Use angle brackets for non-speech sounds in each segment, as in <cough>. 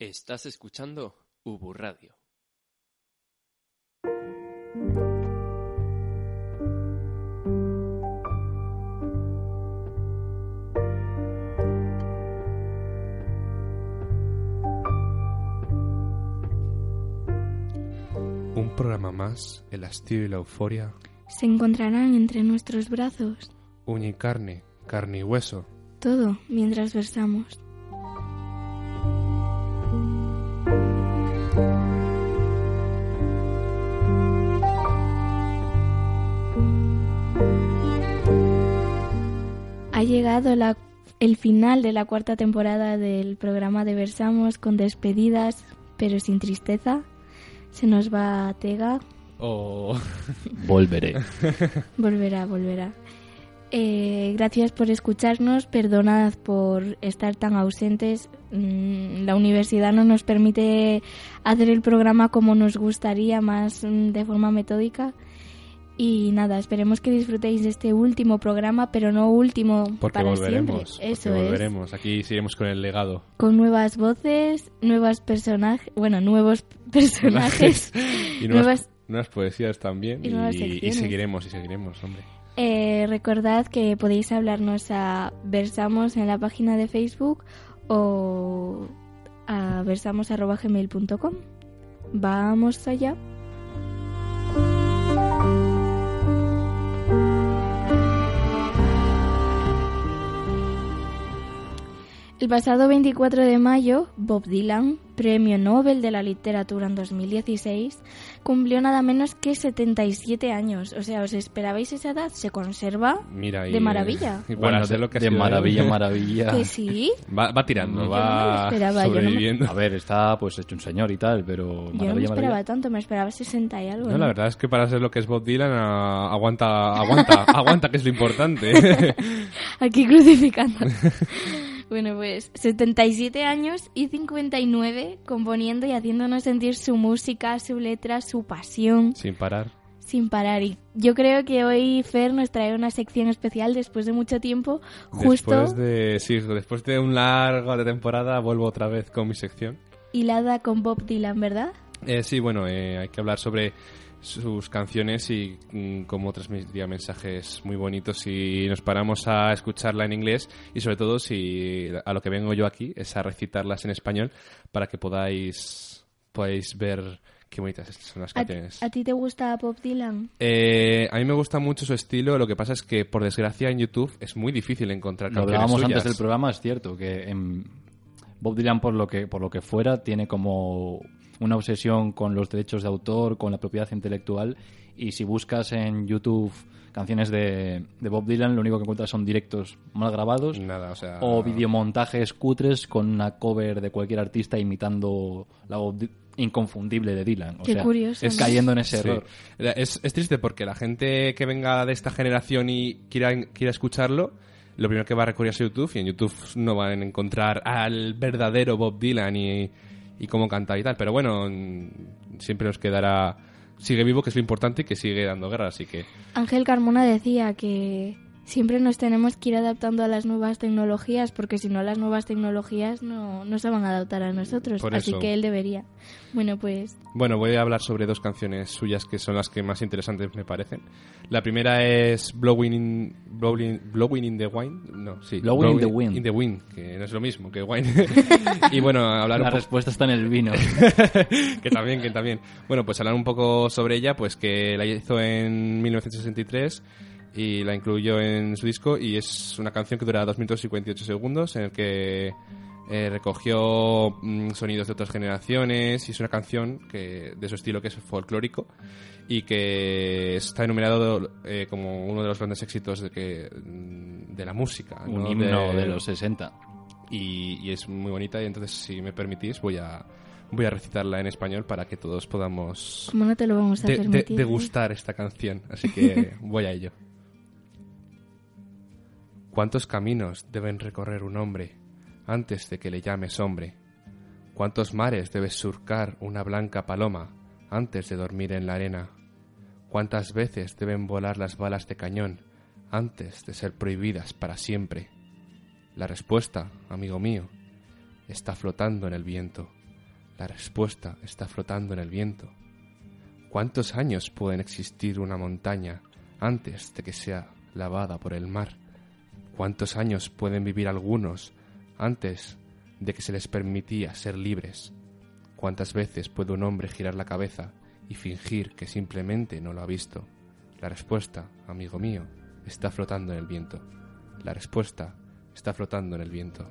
Estás escuchando Ubu Radio. Un programa más, el hastío y la euforia, Se encontrarán entre nuestros brazos. uña y carne, carne y hueso. Todo mientras versamos. Llegado la- el final de la cuarta temporada del programa de Versamos con despedidas, pero sin tristeza. Se nos va Tega, Oh, <laughs> Volveré. <laughs> Volverá, volverá. Eh, gracias por escucharnos, perdonad por estar tan ausentes. Mm, La universidad no nos permite hacer el programa como nos gustaría, más mm, de forma metódica. Y nada, esperemos que disfrutéis de este último programa, pero no último porque para volveremos. siempre. Eso porque es. volveremos. Aquí seguiremos con el legado. Con nuevas voces, nuevos personajes, bueno, nuevos <laughs> personajes, <laughs> y nuevas, nuevas nuevas poesías también. y y secciones. seguiremos, y seguiremos, hombre. Eh, recordad que podéis hablarnos a Versamos en la página de Facebook o a versamos.gmail.com. Vamos allá. El pasado 24 de mayo, Bob Dylan, Premio Nobel de la Literatura en 2016, cumplió nada menos que 77 años. O sea, ¿os esperabais esa edad? Se conserva Mira, y, de maravilla. Y <laughs> para Bueno, ser de, lo que de él, maravilla, <laughs> maravilla. Que sí. Va, va tirando, Yo va no esperaba, yo no me- sobreviviendo. A ver, está pues hecho un señor y tal, pero Yo no me esperaba maravilla. tanto, me esperaba 60 y algo. No, la verdad es que para ser lo que es Bob Dylan, ah, aguanta, aguanta, <laughs> aguanta, que es lo importante. Aquí crucificando. Bueno, pues 77 años y 59 componiendo y haciéndonos sentir su música, su letra, su pasión Sin parar. sin parar. Y yo creo que hoy Fer nos trae una sección especial después de mucho tiempo, justo Después de, sí, después de un largo de temporada, vuelvo otra vez con mi sección. hilada con Bob Dylan, ¿verdad? Eh, sí, bueno, eh, hay que hablar sobre sus canciones y mm, cómo transmitía mensajes muy bonitos si nos paramos a escucharla en inglés y sobre todo si a lo que vengo yo aquí es a recitarlas en español para que podáis, podáis ver qué bonitas son las ¿A, canciones. a ti te gusta Bob Dylan? Eh, a mí me gusta mucho su estilo, lo que pasa es que por desgracia en YouTube es muy difícil encontrar Lo canciones hablábamos suyas. antes del programa, es cierto, que en Bob Dylan, por lo que, por lo que fuera, tiene como una obsesión con los derechos de autor, con la propiedad intelectual, y si buscas en YouTube canciones de, de Bob Dylan, lo único que encuentras son directos mal grabados Nada, o sea... o videomontajes cutres con una cover de cualquier artista imitando la voz di- inconfundible de Dylan. O Qué sea, curioso, Es ¿no? cayendo en ese Sí. error. Es, es triste porque la gente que venga de esta generación y quiera, quiera escucharlo, lo primero que va a recurrir es a YouTube y en YouTube no van a encontrar al verdadero Bob Dylan y, y cómo canta y tal. Pero bueno, mm, siempre nos quedará... Sigue vivo, que es lo importante y que sigue dando guerra, así que... Ángel Carmona decía que siempre nos tenemos que ir adaptando a las nuevas tecnologías porque si no las nuevas tecnologías no, no se van a adaptar a nosotros. Por Así eso. que él debería. Bueno, pues Bueno, voy a hablar sobre dos canciones suyas que son las que más interesantes me parecen. La primera es Blowing in, Blowing, Blowing in the Wind. No, sí. Blowing in the Wind. in the Wind, que no es lo mismo que Wine. <laughs> <laughs> y bueno, hablar La respuesta está en el vino. <laughs> que también, que también. Bueno, pues hablar un poco sobre ella, pues que la hizo en 1963 y la incluyó en su disco y es una canción que dura 2 minutos y 58 segundos en el que eh, recogió mm, sonidos de otras generaciones y es una canción que de su estilo que es folclórico y que está enumerado eh, como uno de los grandes éxitos de, que, mm, de la música. Un ¿no? himno de los 60. y, y es muy bonita y entonces si me permitís voy a voy a recitarla en español para que todos podamos ¿Cómo no te lo vamos a de- de- permitir? eh? degustar esta canción. Así que <laughs> voy a ello. ¿Cuántos caminos deben recorrer un hombre antes de que le llames hombre? ¿Cuántos mares debes surcar una blanca paloma antes de dormir en la arena? ¿Cuántas veces deben volar las balas de cañón antes de ser prohibidas para siempre? La respuesta, amigo mío, está flotando en el viento. La respuesta está flotando en el viento. ¿Cuántos años pueden existir una montaña antes de que sea lavada por el mar? ¿Cuántos años pueden vivir algunos antes de que se les permitía ser libres? ¿Cuántas veces puede un hombre girar la cabeza y fingir que simplemente no lo ha visto? La respuesta, amigo mío, está flotando en el viento. La respuesta está flotando en el viento.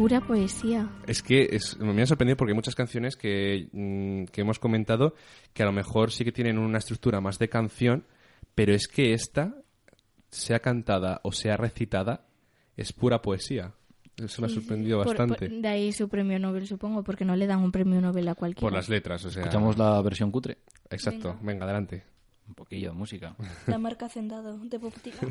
Pura poesía. Es que es- me ha sorprendido porque hay muchas canciones que, mm, que hemos comentado que a lo mejor sí que tienen una estructura más de canción, pero es que esta, sea cantada o sea recitada, es pura poesía. Eso me ha sorprendido Por- bastante. por- de ahí su premio Nobel, supongo, porque no le dan un premio Nobel a cualquiera. Por las letras, o sea. Escuchamos la versión cutre. Exacto, venga, adelante. Un poquillo de música. La marca Hacendado de Bob Dylan.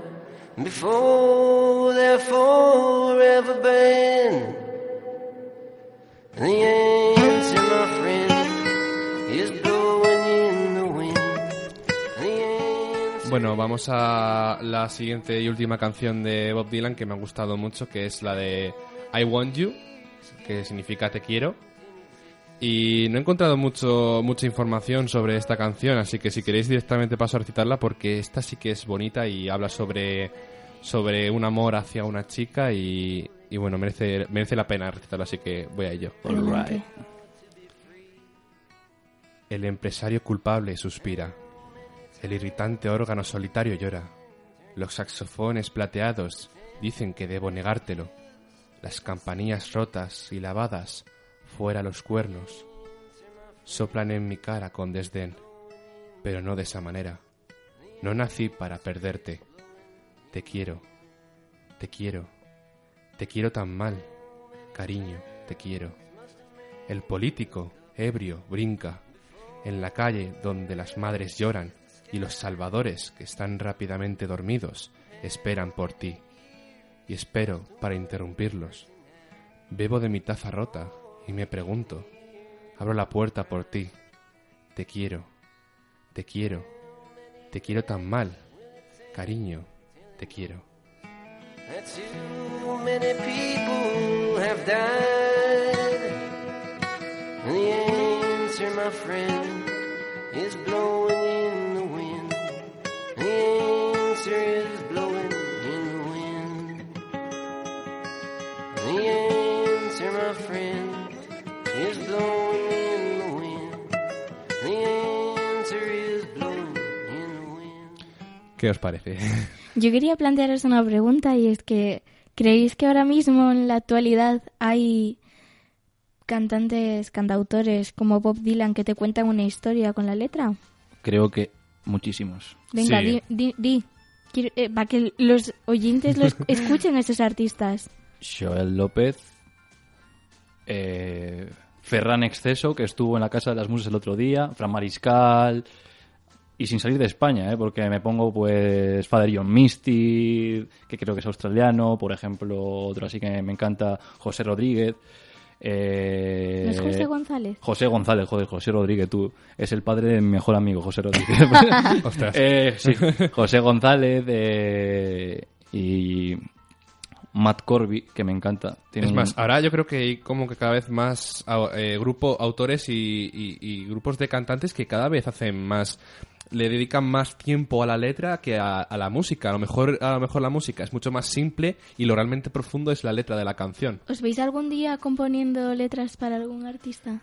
before they're forever banned? Bueno, vamos a la siguiente y última canción de Bob Dylan que me ha gustado mucho, que es la de I Want You, que significa te quiero. Y no he encontrado mucho, mucha información sobre esta canción, así que si queréis directamente paso a recitarla porque esta sí que es bonita y habla sobre, sobre un amor hacia una chica y, y bueno, merece, merece la pena recitarla, así que voy a ello. Adelante. El empresario culpable suspira. El irritante órgano solitario llora. Los saxofones plateados dicen que debo negártelo. Las campanillas rotas y lavadas, fuera los cuernos, soplan en mi cara con desdén, pero no de esa manera. No nací para perderte. Te quiero, te quiero, te quiero tan mal, cariño, te quiero. El político, ebrio, brinca en la calle donde las madres lloran y los salvadores que están rápidamente dormidos esperan por ti. Y espero para interrumpirlos. Bebo de mi taza rota y me pregunto, abro la puerta por ti. Te quiero, te quiero, te quiero tan mal, cariño, te quiero. my friend, is blowing ¿Qué os parece? <laughs> Yo quería plantearos una pregunta y es que ¿creéis que ahora mismo en la actualidad hay cantantes, cantautores como Bob Dylan que te cuentan una historia con la letra? Creo que muchísimos. Venga, Sí. di, di, di. Quiero- eh, para que los oyentes los <laughs> escuchen a estos artistas. Joel López, eh, Ferran Exceso, que estuvo en la Casa de las Musas el otro día, Fran Mariscal, y sin salir de España, ¿eh? porque me pongo pues Father John Misty, que creo que es australiano, por ejemplo, otro así que me encanta, José Rodríguez. eh, ¿No es José González? José González, joder, José Rodríguez, tú. Es el padre de mi mejor amigo, José Rodríguez. <laughs> Ostras. Eh, sí, José González eh, y Matt Corby, que me encanta. Tiene Es un- más, ahora yo creo que hay como que cada vez más eh, grupo, autores y, y- y grupos de cantantes que cada vez hacen más le dedican más tiempo a la letra que a, a la música. A lo mejor a lo mejor la música es mucho más simple y lo realmente profundo es la letra de la canción. ¿Os veis algún día componiendo letras para algún artista?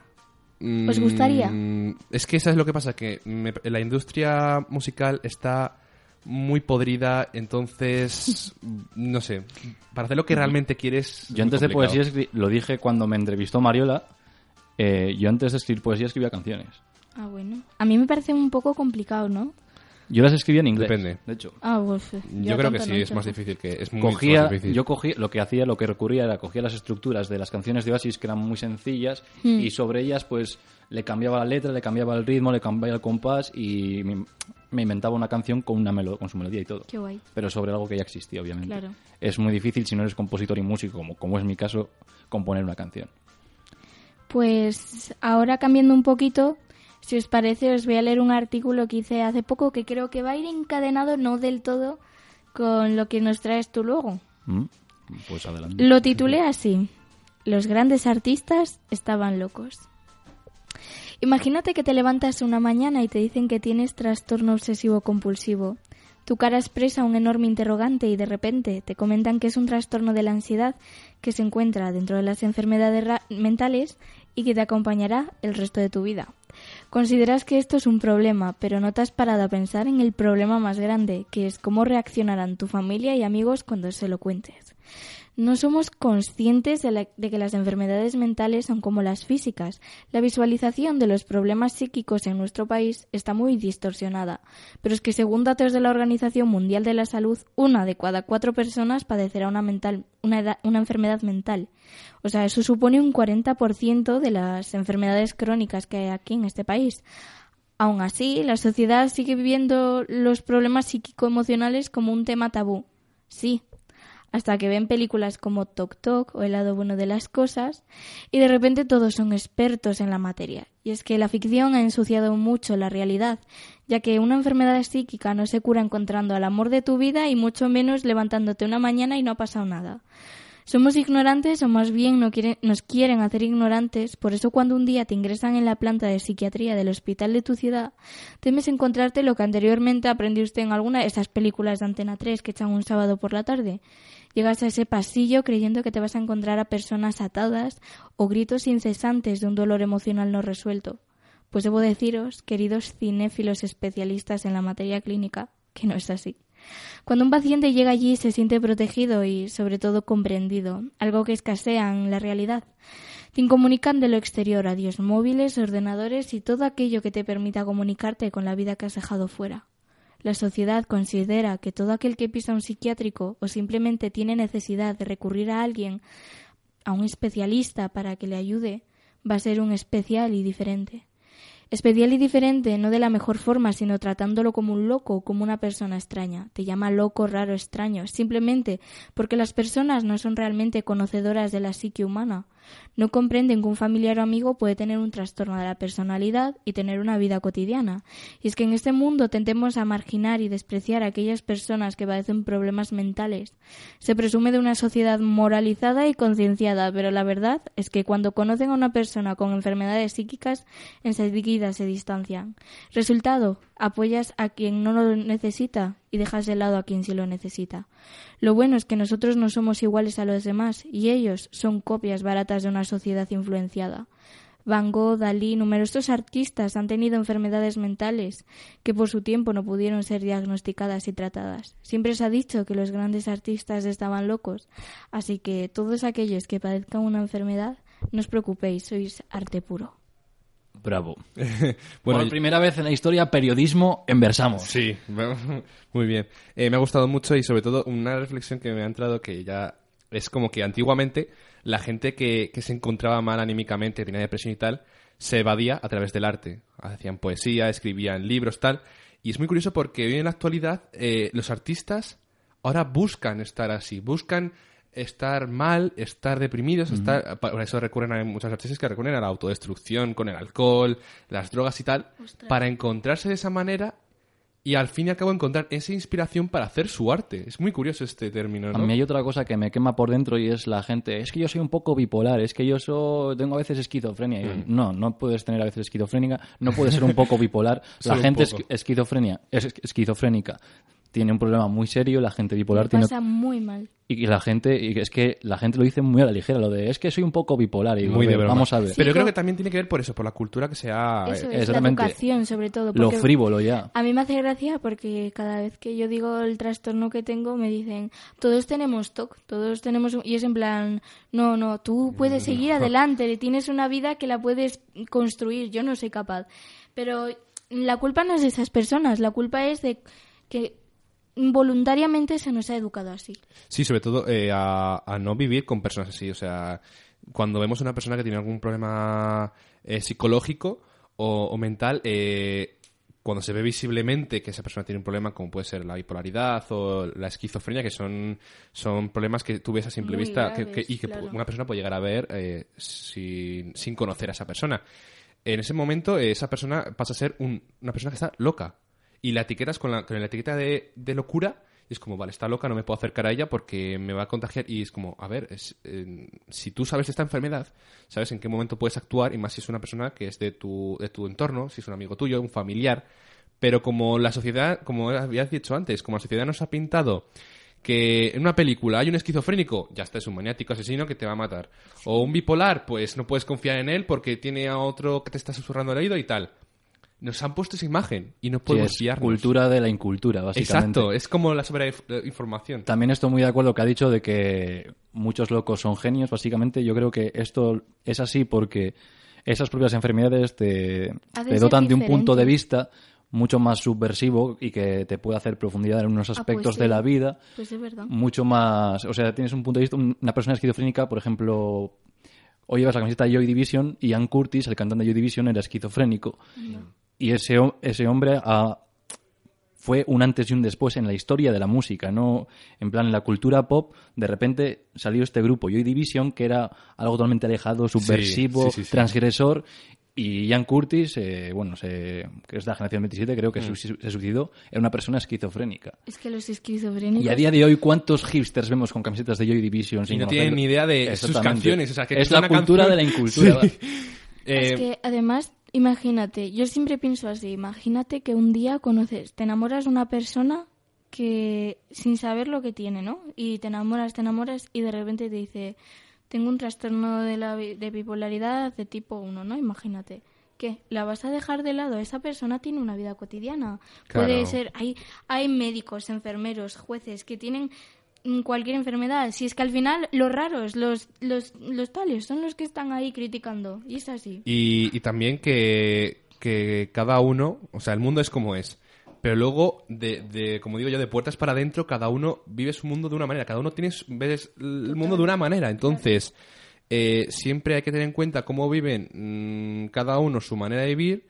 ¿Os gustaría? Mm, Es que eso es lo que pasa, que me- la industria musical está muy podrida, entonces, <laughs> no sé, para hacer lo que realmente quieres... es Yo antes de poesía, lo dije cuando me entrevistó Mariola, eh, yo antes de escribir poesía escribía canciones. Ah, bueno. A mí me parece un poco complicado, ¿no? Yo las escribía en inglés. Depende. De hecho, Ah, pues, eh, Yo creo que sí, es más difícil que... Es muy cogía, más difícil. yo cogía, lo que hacía, lo que recurría era cogía las estructuras de las canciones de Oasis que eran muy sencillas Hmm. y sobre ellas pues le cambiaba la letra, le cambiaba el ritmo, le cambiaba el compás y me, me inventaba una canción con una melo- con su melodía y todo. Qué guay. Pero sobre algo que ya existía, obviamente. Claro. Es muy difícil si no eres compositor y músico, como, como es mi caso, componer una canción. Pues ahora cambiando un poquito, si os parece, os voy a leer un artículo que hice hace poco que creo que va a ir encadenado, no del todo, con lo que nos traes tú luego. ¿Mm? Pues adelante. Lo titulé así. Los grandes artistas estaban locos. Imagínate que te levantas una mañana y te dicen que tienes trastorno obsesivo compulsivo. Tu cara expresa un enorme interrogante y de repente te comentan que es un trastorno de la ansiedad que se encuentra dentro de las enfermedades mentales y que te acompañará el resto de tu vida. Consideras que esto es un problema, pero no te has parado a pensar en el problema más grande, que es cómo reaccionarán tu familia y amigos cuando se lo cuentes. No somos conscientes de, que las enfermedades mentales son como las físicas. La visualización de los problemas psíquicos en nuestro país está muy distorsionada. Pero es que según datos de la Organización Mundial de la Salud, una de cada cuatro personas padecerá una, mental, una, edad- una enfermedad mental. O sea, eso supone un 40% de las enfermedades crónicas que hay aquí en este país. Aún así, la sociedad sigue viviendo los problemas psíquico-emocionales como un tema tabú. Sí, hasta que ven películas como Tok Tok o El lado bueno de las cosas y de repente todos son expertos en la materia. Y es que la ficción ha ensuciado mucho la realidad, ya que una enfermedad psíquica no se cura encontrando al amor de tu vida y mucho menos levantándote una mañana y no ha pasado nada. Somos ignorantes o más bien no quieren- nos quieren hacer ignorantes, por eso cuando un día te ingresan en la planta de psiquiatría del hospital de tu ciudad, temes encontrarte lo que anteriormente aprendiste en alguna de esas películas de Antena 3 que echan un sábado por la tarde. Llegas a ese pasillo creyendo que te vas a encontrar a personas atadas o gritos incesantes de un dolor emocional no resuelto. Pues debo deciros, queridos cinéfilos especialistas en la materia clínica, que no es así. Cuando un paciente llega allí se siente protegido y sobre todo comprendido, algo que escasea en la realidad. Te incomunican de lo exterior, radios móviles, ordenadores y todo aquello que te permita comunicarte con la vida que has dejado fuera. La sociedad considera que todo aquel que pisa un psiquiátrico o simplemente tiene necesidad de recurrir a alguien, a un especialista para que le ayude, va a ser un especial y diferente. Especial y diferente, no de la mejor forma, sino tratándolo como un loco como una persona extraña. Te llama loco, raro, extraño, simplemente porque las personas no son realmente conocedoras de la psique humana. No comprenden que un familiar o amigo puede tener un trastorno de la personalidad y tener una vida cotidiana. Y es que en este mundo tendemos a marginar y despreciar a aquellas personas que padecen problemas mentales. Se presume de una sociedad moralizada y concienciada, pero la verdad es que cuando conocen a una persona con enfermedades psíquicas, enseguida se distancian. Resultado, apoyas a quien no lo necesita y dejas de lado a quien sí lo necesita. Lo bueno es que nosotros no somos iguales a los demás y ellos son copias baratas de una sociedad influenciada. Van Gogh, Dalí, numerosos artistas han tenido enfermedades mentales que por su tiempo no pudieron ser diagnosticadas y tratadas. Siempre se ha dicho que los grandes artistas estaban locos, así que todos aquellos que padezcan una enfermedad, no os preocupéis, sois arte puro. Bravo. <laughs> Bueno, Por primera vez en la historia, periodismo en Versamos. Sí, <laughs> muy bien. Eh, me ha gustado mucho y sobre todo una reflexión que me ha entrado que ya es como que antiguamente la gente que, que se encontraba mal anímicamente, tenía depresión y tal, se evadía a través del arte. Hacían poesía, escribían libros, tal. Y es muy curioso porque hoy en la actualidad eh, los artistas ahora buscan estar así, buscan estar mal, estar deprimidos, estar, por eso recurren a muchos artistas que recurren a la autodestrucción con el alcohol, las drogas y tal, para encontrarse de esa manera y al fin y al cabo encontrar esa inspiración para hacer su arte. Es muy curioso este término, A mí hay otra cosa que me quema por dentro y es la gente, es que yo soy un poco bipolar, es que yo soy, tengo a veces esquizofrenia. Mm. No, no puedes tener a veces esquizofrénica, no puedes ser un poco bipolar. <laughs> La gente esquizofrenia, es esquizofrénica tiene un problema muy serio, la gente bipolar Me tiene pasa muy mal. y la gente y es que la gente lo dice muy a la ligera, lo de es que soy un poco bipolar y digo, Muy de "A ver, broma. vamos a ver. Sí. Pero yo creo que también tiene que ver por eso, por la cultura que se ha... Eso es, la educación sobre todo. Lo frívolo ya. A mí me hace gracia porque cada vez que yo digo el trastorno que tengo me dicen, todos tenemos TOC, todos tenemos... un-". Y es en plan, no, no, tú puedes seguir adelante, tienes una vida que la puedes construir, yo no soy capaz. Pero la culpa no es de esas personas, la culpa es de que involuntariamente se nos ha educado así. Sí, sobre todo eh, a, a no vivir con personas así. O sea, cuando vemos a una persona que tiene algún problema eh, psicológico o, o mental, eh, cuando se ve visiblemente que esa persona tiene un problema como puede ser la bipolaridad o la esquizofrenia, que son, son problemas que tú ves a simple Muy vista que- graves, que- y que claro. una persona puede llegar a ver eh, sin, sin conocer a esa persona. En ese momento, esa persona pasa a ser un- una persona que está loca. Y la etiquetas con la, con la etiqueta de, de locura y es como, vale, está loca, no me puedo acercar a ella porque me va a contagiar. Y es como, a ver, es, si tú sabes esta enfermedad, sabes en qué momento puedes actuar, y más si es una persona que es de tu, de tu entorno, si es un amigo tuyo, un familiar. Pero como la sociedad, como habías dicho antes, como la sociedad nos ha pintado que en una película hay un esquizofrénico, ya está, es un maniático asesino que te va a matar. O un bipolar, pues no puedes confiar en él porque tiene a otro que te está susurrando al oído y tal. Nos han puesto esa imagen y no Sí, podemos es fiarnos. cultura de la incultura, básicamente. Exacto, es como la sobreinformación. También estoy muy de acuerdo que ha dicho de que muchos locos son genios, básicamente. Yo creo que esto es así porque esas propias enfermedades te, dotan de un punto de vista mucho más subversivo y que te puede hacer profundidad en unos Ah, pues aspectos sí. de la vida Pues es verdad. mucho más... O sea, tienes un punto de vista... Una persona esquizofrénica, por ejemplo... Hoy llevas la camiseta de Joy Division y Ian Curtis, el cantante de Joy Division, era esquizofrénico. Y ese, ese hombre ha- fue un antes y un después en la historia de la música, ¿no? En plan, en la cultura pop, de repente salió este grupo, Joy Division, que era algo totalmente alejado, subversivo, sí, sí, sí. transgresor. Y Ian Curtis, eh, bueno, se- que es de la generación 27, creo Mm. que su- se suicidó, era una persona esquizofrénica. Es que los esquizofrénicos... Y a día de hoy, ¿cuántos hipsters vemos con camisetas de Joy Division? Y sin no conocerlo? tienen ni idea de sus canciones. O sea, que es la una cultura canción- de la incultura. Sí. <laughs> Eh, Es que además, imagínate, yo siempre pienso así, imagínate que un día conoces, te enamoras de una persona que sin saber lo que tiene, ¿no? Y te enamoras, te enamoras y de repente te dice, tengo un trastorno de, la, de bipolaridad de tipo 1, ¿no? Imagínate. ¿Qué? ¿La vas a dejar de lado? Esa persona tiene una vida cotidiana. Puede Claro. ser, hay, hay médicos, enfermeros, jueces que tienen cualquier enfermedad. Si es que al final los raros, los, los, los tales, son los que están ahí criticando. Y es así. Y, y también que, que cada uno, o sea, el mundo es como es. Pero luego, de, de, como digo yo, de puertas para adentro, cada uno vive su mundo de una manera. Cada uno tiene su- ves el mundo de una manera. Entonces, eh, siempre hay que tener en cuenta cómo viven mm, cada uno su manera de vivir.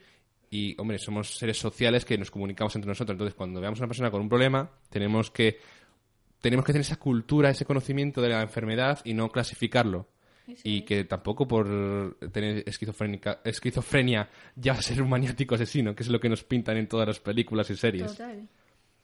Y, hombre, somos seres sociales que nos comunicamos entre nosotros. Entonces, cuando veamos a una persona con un problema, tenemos que, tenemos que tener esa cultura, ese conocimiento de la enfermedad y no clasificarlo. Y que tampoco por tener esquizofrenia ya va a ser un maniático asesino, que es lo que nos pintan en todas las películas y series. Total.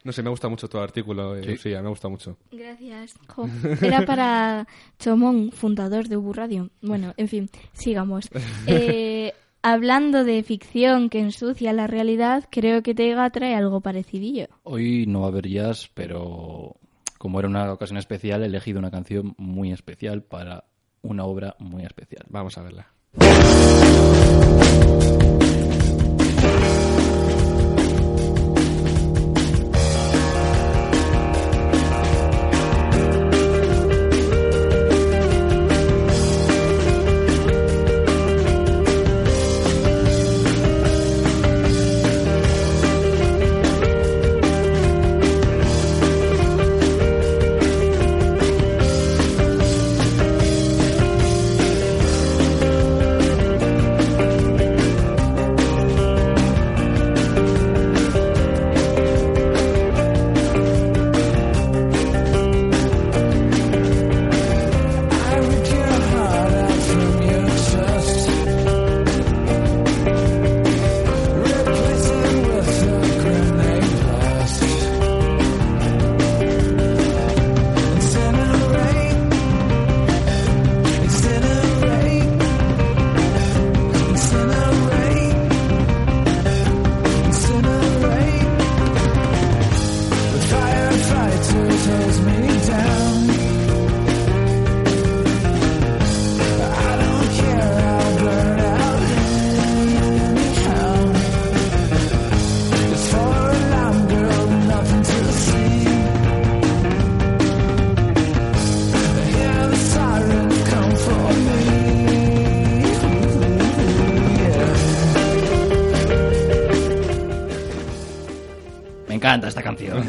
No sé, me gusta mucho tu artículo, eh, sí. me gusta mucho. Gracias. Jo, Era para Chomón, fundador de Ubu Radio. Bueno, en fin, sigamos. <laughs> Eh, hablando de ficción que ensucia la realidad, creo que Tega trae algo parecidillo. Hoy no va a haber jazz, pero como era una ocasión especial, he elegido una canción muy especial para una obra muy especial. Vamos a verla.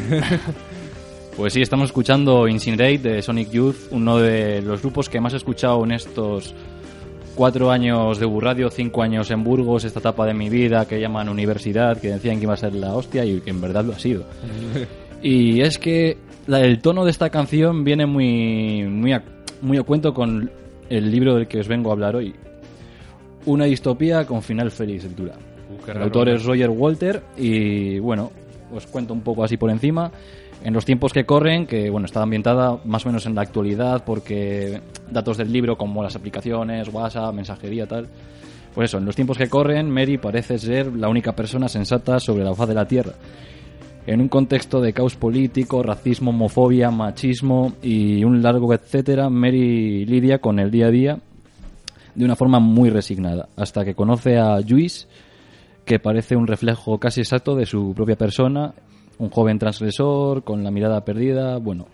<laughs> pues sí, estamos escuchando Incinerate de Sonic Youth, uno de los grupos que más he escuchado en estos cuatro años de Burradio, cinco años en Burgos, esta etapa de mi vida que llaman universidad, que decían que iba a ser la hostia y que en verdad lo ha sido. <laughs> y es que el tono de esta canción viene muy, muy, a, muy a cuento con el libro del que os vengo a hablar hoy. Una distopía con final feliz, el dura. Uh, El autor ¿no? es Roger Walter y bueno, os cuento un poco así por encima. En los tiempos que corren, que bueno, está ambientada más o menos en la actualidad porque datos del libro como las aplicaciones, WhatsApp, mensajería, tal. Pues eso, en los tiempos que corren, Mary parece ser la única persona sensata sobre la faz de la Tierra. En un contexto de caos político, racismo, homofobia, machismo y un largo etcétera, Mary lidia con el día a día de una forma muy resignada, hasta que conoce a Juice, que parece un reflejo casi exacto de su propia persona, un joven transgresor con la mirada perdida, bueno,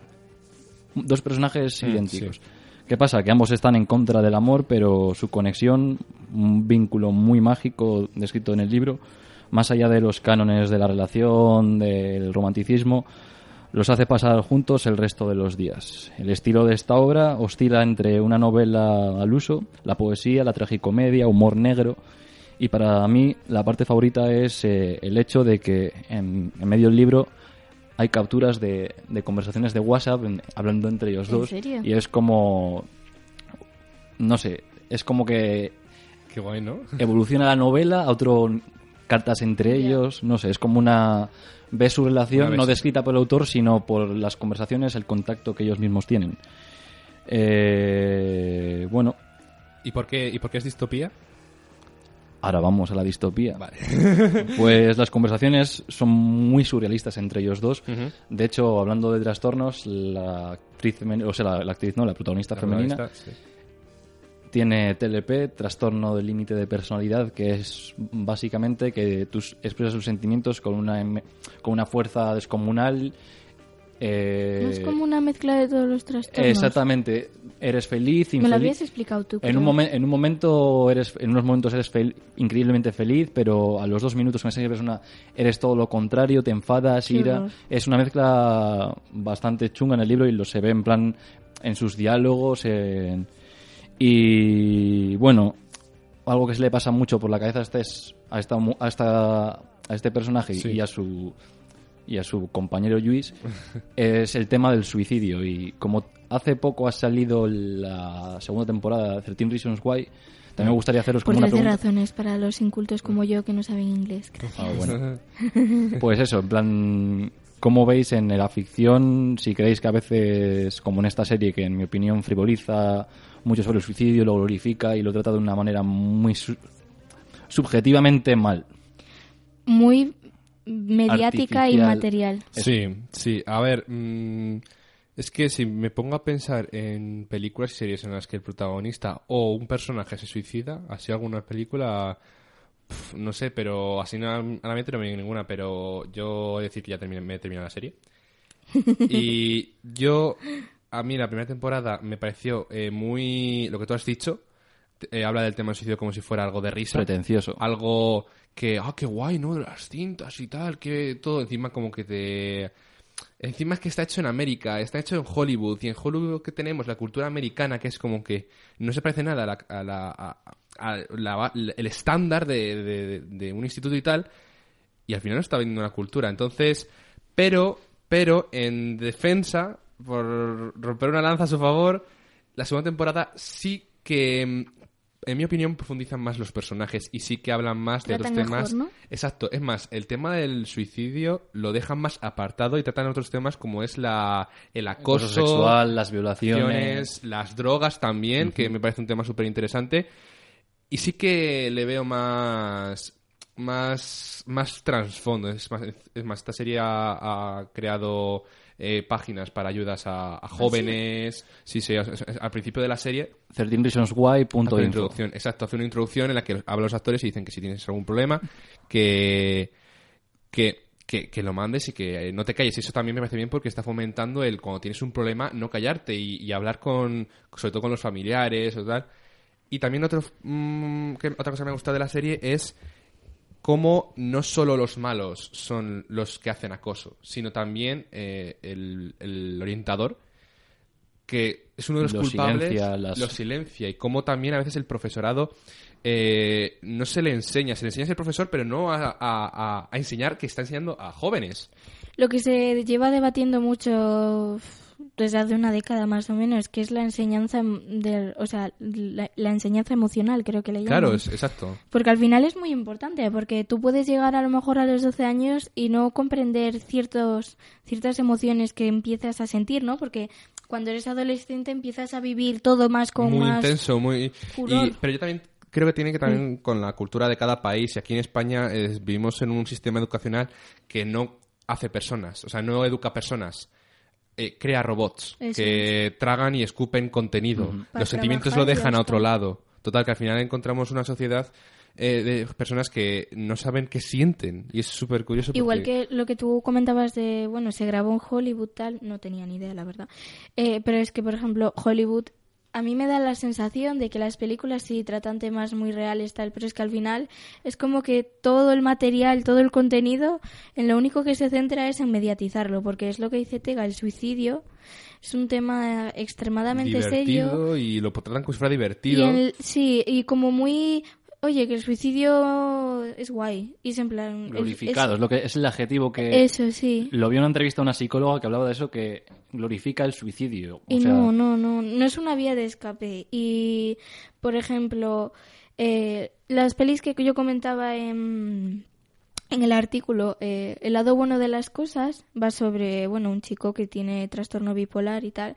dos personajes Mm, idénticos. ¿Qué pasa? Que ambos están en contra del amor, pero su conexión, un vínculo muy mágico descrito en el libro, más allá de los cánones de la relación, del romanticismo, los hace pasar juntos el resto de los días. El estilo de esta obra oscila entre una novela al uso, la poesía, la tragicomedia, humor negro, y para mí la parte favorita es eh, el hecho de que en, en medio del libro hay capturas de, de conversaciones de WhatsApp en- hablando entre ellos ¿En dos. serio? Y es como... No sé, es como que Qué guay, ¿no? <laughs> evoluciona la novela a otro cartas entre ellos, no sé, es como una ves su relación no descrita por el autor, sino por las conversaciones, el contacto que ellos mismos tienen. Eh, bueno, ¿Y por qué, y por qué es distopía? Ahora vamos a la distopía. Vale. <laughs> Pues las conversaciones son muy surrealistas entre ellos dos. De hecho, hablando de trastornos, la actriz o sea, la, la actriz no, la protagonista femenina, protagonista, sí. tiene TLP, trastorno del límite de personalidad, que es básicamente que tú expresas tus sentimientos con una, em- con una fuerza descomunal. Eh, No es como una mezcla de todos los trastornos. Exactamente, eres feliz, Me lo infeliz. habías explicado tú. En un, momen- en un momento eres, en unos momentos eres fel- increíblemente feliz, pero a los dos minutos con esa persona eres todo lo contrario, te enfadas, Qué ira. horror. Es una mezcla bastante chunga en el libro y lo se ve en plan en sus diálogos. en- Y bueno, algo que se le pasa mucho por la cabeza a este, es- a esta, mu- a esta- a este personaje Sí. y a su y a su compañero Luis es el tema del suicidio y como hace poco ha salido la segunda temporada de 13 Reasons Why también me gustaría haceros Por como una 13 pregunta razones para los incultos como yo que no saben inglés. Gracias. Ah, bueno. Pues eso, en plan, ¿cómo veis en la ficción? Si creéis que a veces, como en esta serie, que en mi opinión frivoliza mucho sobre el suicidio, lo glorifica y lo trata de una manera muy su- subjetivamente mal. Muy mediática y material. Sí, sí. A ver, mm, es que si me pongo a pensar en películas y series en las que el protagonista o un personaje se suicida, así alguna película, pf, no sé, pero así no, a la mente no me viene ninguna, pero yo he de decir que ya terminé, me he terminado la serie. <laughs> Y yo, a mí la primera temporada me pareció eh, muy, lo que tú has dicho, eh, habla del tema del suicidio como si fuera algo de risa Pretencioso. algo que, ah, qué guay, ¿no? Las cintas y tal, que todo encima como que te... Encima es que está hecho en América, está hecho en Hollywood, y en Hollywood que tenemos la cultura americana que es como que no se parece nada a la, a la- a- a la- el estándar de, de- de un instituto y tal, y al final no está vendiendo una cultura. Entonces, pero, pero en defensa, por romper una lanza a su favor, la segunda temporada sí que, en mi opinión, profundizan más los personajes y sí que hablan más de otros Tratan mejor, temas. ¿no? Exacto, es más, el tema del suicidio lo dejan más apartado y tratan otros temas como es la el acoso, Acoso sexual, las violaciones. las drogas también, que me parece un tema súper interesante. Y sí que le veo más más más trasfondo. Es más, es más esta serie ha, ha creado eh, páginas para ayudas a, ¿Ah, a jóvenes. Sí, sí, al principio de la serie 13 Reasons Why. punto hace una info. introducción, exacto, hace una introducción en la que hablan los actores y dicen que si tienes algún problema, que, que, que, que lo mandes y que eh, no te calles. Eso también me parece bien porque está fomentando el cuando tienes un problema no callarte y, y hablar con, sobre todo con los familiares o tal. Y también otro, mm, que, otra cosa que me gusta de la serie es cómo no solo los malos son los que hacen acoso, sino también eh, el, el orientador, que es uno de los Lo culpables, silencia, las- lo silencia, y cómo también a veces el profesorado eh, no se le enseña, se le enseña a ser profesor, pero no a, a- a- a enseñar que está enseñando a jóvenes. Lo que se lleva debatiendo mucho desde hace una década más o menos, que es la enseñanza del, o sea, la, la enseñanza emocional, creo que le llaman. Claro, es, exacto. Porque al final es muy importante, porque tú puedes llegar a lo mejor a los 12 años y no comprender ciertos, ciertas emociones que empiezas a sentir, ¿no? Porque cuando eres adolescente empiezas a vivir todo más con muy más... intenso, muy... y- pero yo también creo que tiene que también con la cultura de cada país. Y aquí en España vivimos en un sistema educacional que no hace personas, o sea, no educa personas. Eh, crea robots Eso que tragan y escupen contenido. Los sentimientos lo dejan a otro lado. Total, que al final encontramos una sociedad eh, de personas que no saben qué sienten. Y es súper curioso. Igual que lo que tú comentabas de, bueno, se grabó en Hollywood tal, no tenía ni idea, la verdad. Eh, pero es que, por ejemplo, Hollywood, a mí me da la sensación de que las películas sí tratan temas muy reales tal, pero es que al final es como que todo el material, todo el contenido, en lo único que se centra es en mediatizarlo, porque es lo que dice Tega, el suicidio es un tema extremadamente serio. y lo tratan como si fuera Y divertido. el- sí, y como muy... Oye, que el suicidio es guay. Y es en plan... Glorificado, es- es, lo que, es el adjetivo que... Eso, sí. Lo vi en una entrevista a una psicóloga que hablaba de eso, que glorifica el suicidio. O Y sea, no, no, no, no es una vía de escape. Y, por ejemplo, eh, las pelis que yo comentaba en, en el artículo, eh, el lado bueno de las cosas va sobre, bueno, un chico que tiene trastorno bipolar y tal,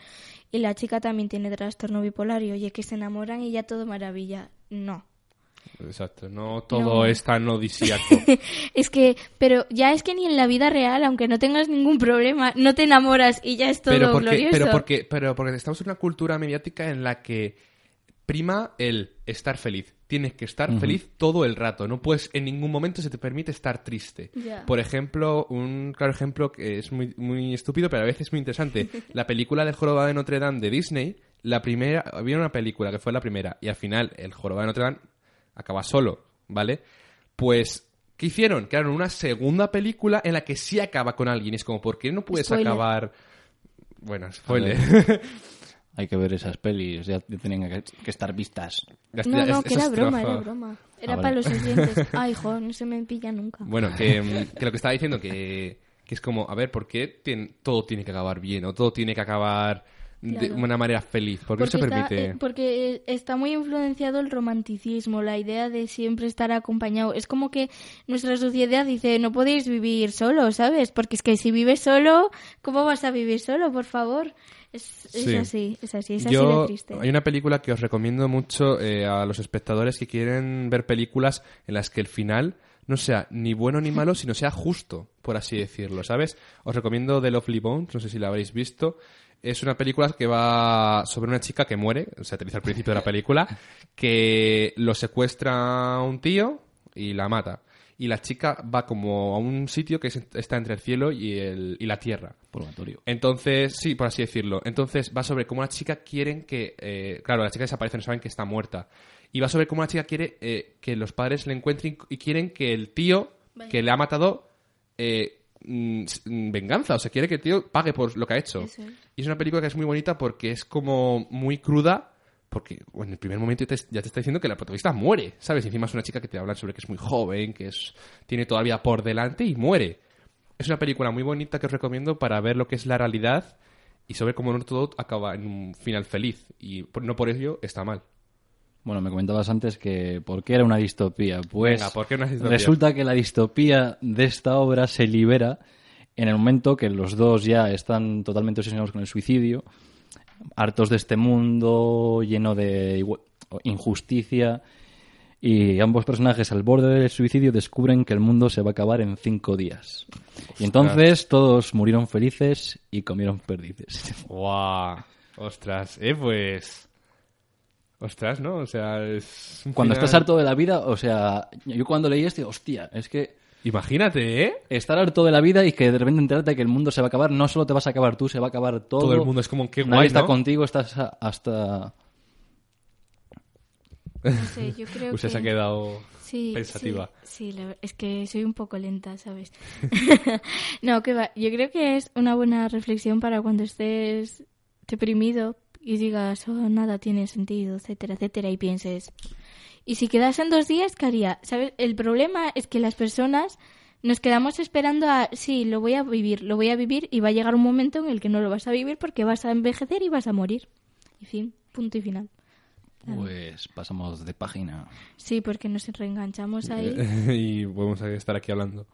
y la chica también tiene trastorno bipolar y oye, que se enamoran y ya todo maravilla. No. Exacto, no todo No. es tan odisíaco. <laughs> Es que, pero ya es que ni en la vida real, aunque no tengas ningún problema, no te enamoras y ya es todo pero porque, glorioso. pero porque, pero porque estamos en una cultura mediática en la que prima el estar feliz. Tienes que estar feliz todo el rato. No puedes, en ningún momento se te permite estar triste. Por ejemplo, un claro ejemplo que es muy, muy estúpido, pero a veces muy interesante. <laughs> La película del Jorobado de Notre Dame de Disney, la primera, había una película que fue la primera, y al final el Jorobado de Notre Dame acaba solo, ¿vale? Pues, ¿qué hicieron? Crearon una segunda película en la que sí acaba con alguien. Y es como, ¿por qué no puedes Spoiler. acabar... Bueno, spoiler. <laughs> Hay que ver esas pelis, ya tenían que, que estar vistas. No, no, es- que era broma, era broma. Era Ah, para vale. los oyentes. <laughs> Ay, jo, no se me pilla nunca. Bueno, que, <laughs> que lo que estaba diciendo, que, que es como, a ver, ¿por qué tien- todo tiene que acabar bien? O todo tiene que acabar de Claro. una manera feliz. ¿Por qué no se está, permite? eh, porque está muy influenciado el romanticismo, la idea de siempre estar acompañado. Es como que nuestra sociedad dice, no podéis vivir solo, ¿sabes? Porque es que si vives solo, ¿cómo vas a vivir solo, por favor? Es, es Sí. así, es así, es así Yo, de triste. hay una película que os recomiendo mucho eh, a los espectadores que quieren ver películas en las que el final no sea ni bueno ni malo, <laughs> sino sea justo, por así decirlo, ¿sabes? Os recomiendo The Lovely Bones, no sé si la habréis visto. Es una película que va sobre una chica que muere, se aterriza al principio de la película, <laughs> que lo secuestra un tío y la mata. Y la chica va como a un sitio que es- está entre el cielo y, el, y la tierra. Purgatorio. Entonces, sí, por así decirlo. Entonces va sobre cómo una chica quieren que... eh, claro, la chica desaparece, no saben que está muerta. Y va sobre cómo una chica quiere eh, que los padres le encuentren y quieren que el tío que le ha matado... eh, mm, mm, venganza, o sea, quiere que el tío pague por lo que ha hecho. Eso. Y es una película que es muy bonita porque es como muy cruda, porque en el primer momento te- ya te está diciendo que la protagonista muere, ¿sabes? Y encima es una chica que te habla sobre que es muy joven, que es tiene toda la vida por delante y muere. Es una película muy bonita que os recomiendo para ver lo que es la realidad y sobre cómo no todo acaba en un final feliz. Y no por ello está mal. Bueno, me comentabas antes que ¿por qué era una distopía? Pues Venga, ¿por qué una distopía? resulta que la distopía de esta obra se libera en el momento que los dos ya están totalmente obsesionados con el suicidio, hartos de este mundo lleno de injusticia y ambos personajes al borde del suicidio descubren que el mundo se va a acabar en cinco días. Y entonces todos murieron felices y comieron perdices. <laughs> ¡Guau! Ostras, eh, pues... Ostras, ¿no? O sea, es... un Cuando final- estás harto de la vida, o sea, yo cuando leí esto, hostia, es que Imagínate, ¿eh? estar harto de la vida y que de repente enterarte que el mundo se va a acabar, no solo te vas a acabar tú, se va a acabar todo. Todo el mundo es como, qué Nadie guay, está ¿no? contigo, estás hasta... No sé, yo <laughs> creo Usted que... se ha quedado Sí, pensativa. Sí, sí, la- es que soy un poco lenta, ¿sabes? <laughs> no, que va. Yo creo que es una buena reflexión para cuando estés deprimido y digas, oh, nada tiene sentido, etcétera, etcétera, y pienses, ¿y si quedasen dos días, qué haría? ¿Sabes? El problema es que las personas nos quedamos esperando a, sí, lo voy a vivir, lo voy a vivir, y va a llegar un momento en el que no lo vas a vivir porque vas a envejecer y vas a morir. Y fin, punto y final. Pues pasamos de página. Sí, porque nos reenganchamos ahí. <laughs> y podemos estar aquí hablando.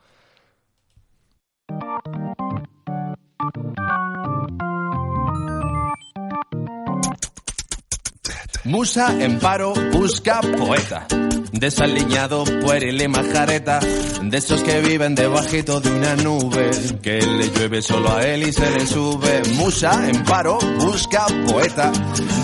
Musa en paro busca poeta. Desaliñado, pueril y majareta. De esos que viven debajito de una nube. Que le llueve solo a él y se le sube. Musa en paro busca poeta.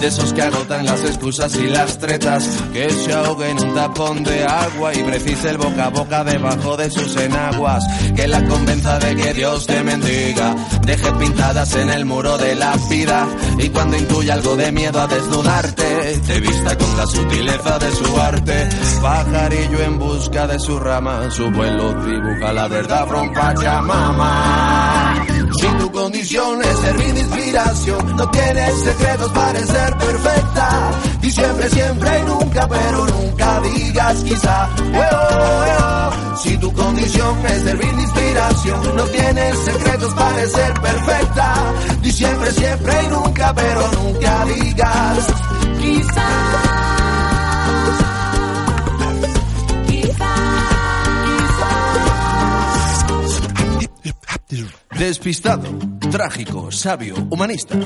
De esos que agotan las excusas y las tretas. Que se ahogue en un tapón de agua y precise el boca a boca debajo de sus enaguas. Que la convenza de que Dios te mendiga. Deje pintadas en el muro de la vida. Y cuando intuya algo de miedo a desnudarte, te vista con la sutileza de su arte. Pajarillo en busca de su rama, su vuelo dibuja la verdad from Pachamama. Si tu condición es servir de inspiración, no tienes secretos para ser perfecta. Y siempre, siempre y nunca, pero nunca digas quizá. Weo, weo. Si tu condición es servir de inspiración, no tienes secretos para ser perfecta. Y siempre, siempre y nunca, pero nunca digas Despistado, trágico, sabio, humanista,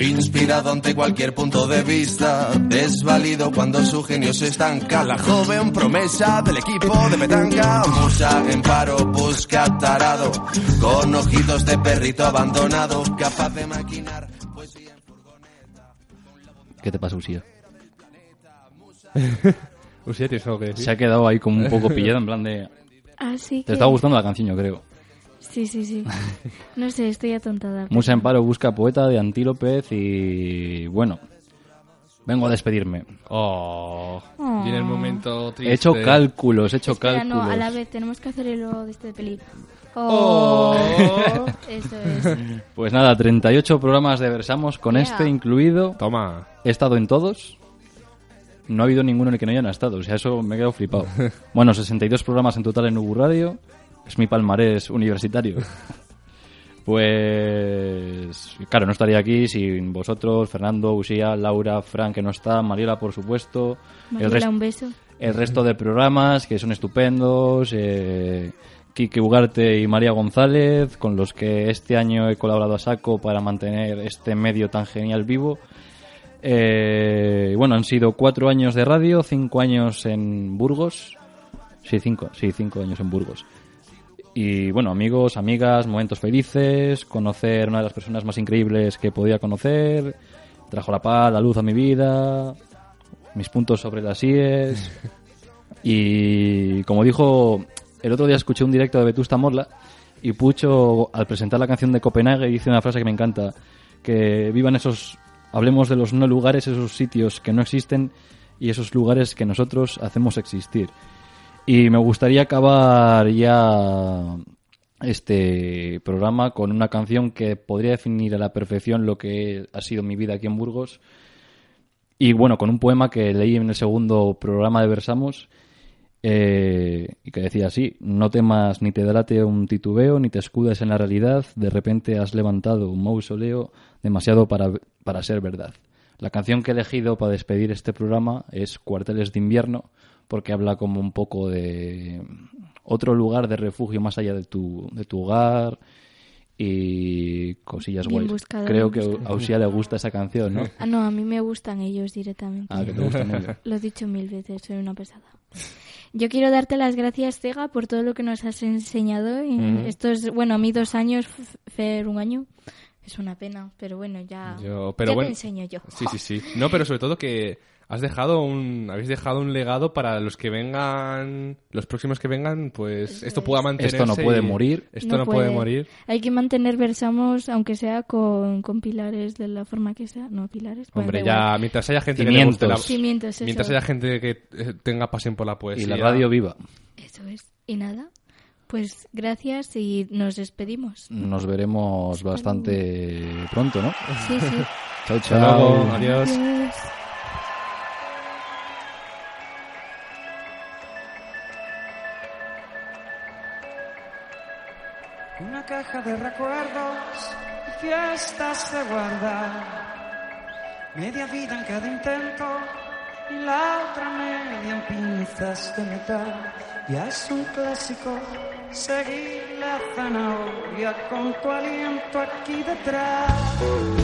inspirado ante cualquier punto de vista, desvalido cuando su genio se estanca, la joven promesa del equipo de petanca, musa en paro, busca tarado, con ojitos de perrito abandonado, capaz de maquinar poesía en furgoneta. ¿Qué te pasa, Usía? Usted <laughs> tienes algo que decir. Se ha quedado ahí como un poco pillado en plan de... Así que... Te está gustando la canción, yo creo. Sí, sí, sí. <laughs> No sé, estoy atontada. Musa en paro busca poeta de Antílopez y... Bueno, vengo a despedirme. Oh, Oh. viene el momento triste. He hecho cálculos, he hecho Espera, cálculos. no, a la vez tenemos que hacer el logo de este peli. Oh. Oh, <laughs> Eso es. Pues nada, 38 programas de Versamos, con Yeah. este incluido. Toma. He estado en todos. No ha habido ninguno en el que no hayan estado. O sea, eso me he quedado flipado. Bueno, 62 programas en total en Ubu Radio. Es mi palmarés universitario. <laughs> Pues, claro, no estaría aquí sin vosotros, Fernando, Usía, Laura, Fran, que no está, Mariela, por supuesto. el, un beso. el resto de programas que son estupendos. Eh, Kike Ugarte y María González, con los que este año he colaborado a saco para mantener este medio tan genial vivo. Eh, y bueno, han sido cuatro años de radio, cinco años en Burgos. Sí, cinco, sí, cinco años en Burgos. Y bueno, amigos, amigas, momentos felices, conocer una de las personas más increíbles que podía conocer, trajo la paz, la luz a mi vida, mis puntos sobre las IES. <laughs> Y como dijo, el otro día escuché un directo de Vetusta Morla y Pucho, al presentar la canción de Copenhague, dice una frase que me encanta, que vivan esos, hablemos de los no lugares, esos sitios que no existen y esos lugares que nosotros hacemos existir. Y me gustaría acabar ya este programa con una canción que podría definir a la perfección lo que ha sido mi vida aquí en Burgos. Y bueno, con un poema que leí en el segundo programa de Versamos eh, y que decía así, no temas ni te delate un titubeo, ni te escudes en la realidad, de repente has levantado un mausoleo demasiado para, para ser verdad. La canción que he elegido para despedir este programa es Cuarteles de invierno, porque habla como un poco de otro lugar de refugio más allá de tu, de tu hogar y cosillas Bien guays. buscado, Creo que buscado. a Usía le gusta esa canción, ¿no? Ah, no, a mí me gustan ellos directamente. Ah, que te gustan ellos. <laughs> Lo he dicho mil veces, soy una pesada. Yo quiero darte las gracias, Cega, por todo lo que nos has enseñado en Ujú. estos, bueno, a mí dos años, Fer un año. Es una pena, pero bueno, ya, Yo- pero ya bueno, te enseño yo. Sí, sí, sí. <laughs> No, pero sobre todo que has dejado un, habéis dejado un legado para los que vengan, los próximos que vengan, pues esto pueda mantenerse. Esto no puede morir. Esto no, puede. morir. Hay que mantener Versamos, aunque sea con, con pilares de la forma que sea. No, pilares. Hombre, ya, igual. mientras haya gente que le guste la, Cimientos. Cimientos, eso. mientras haya gente que eh, tenga pasión por la poesía. Y la radio viva. Eso es. Y nada, pues gracias y nos despedimos. Nos veremos bastante pronto, ¿no? Sí, sí. <laughs> Chao, Hasta luego. chao. Adiós. Adiós. Una caja de recuerdos y fiestas de guardar. Media vida en cada intento y la otra media en pinzas de metal. Ya es un clásico seguir la zanahoria con tu aliento aquí detrás.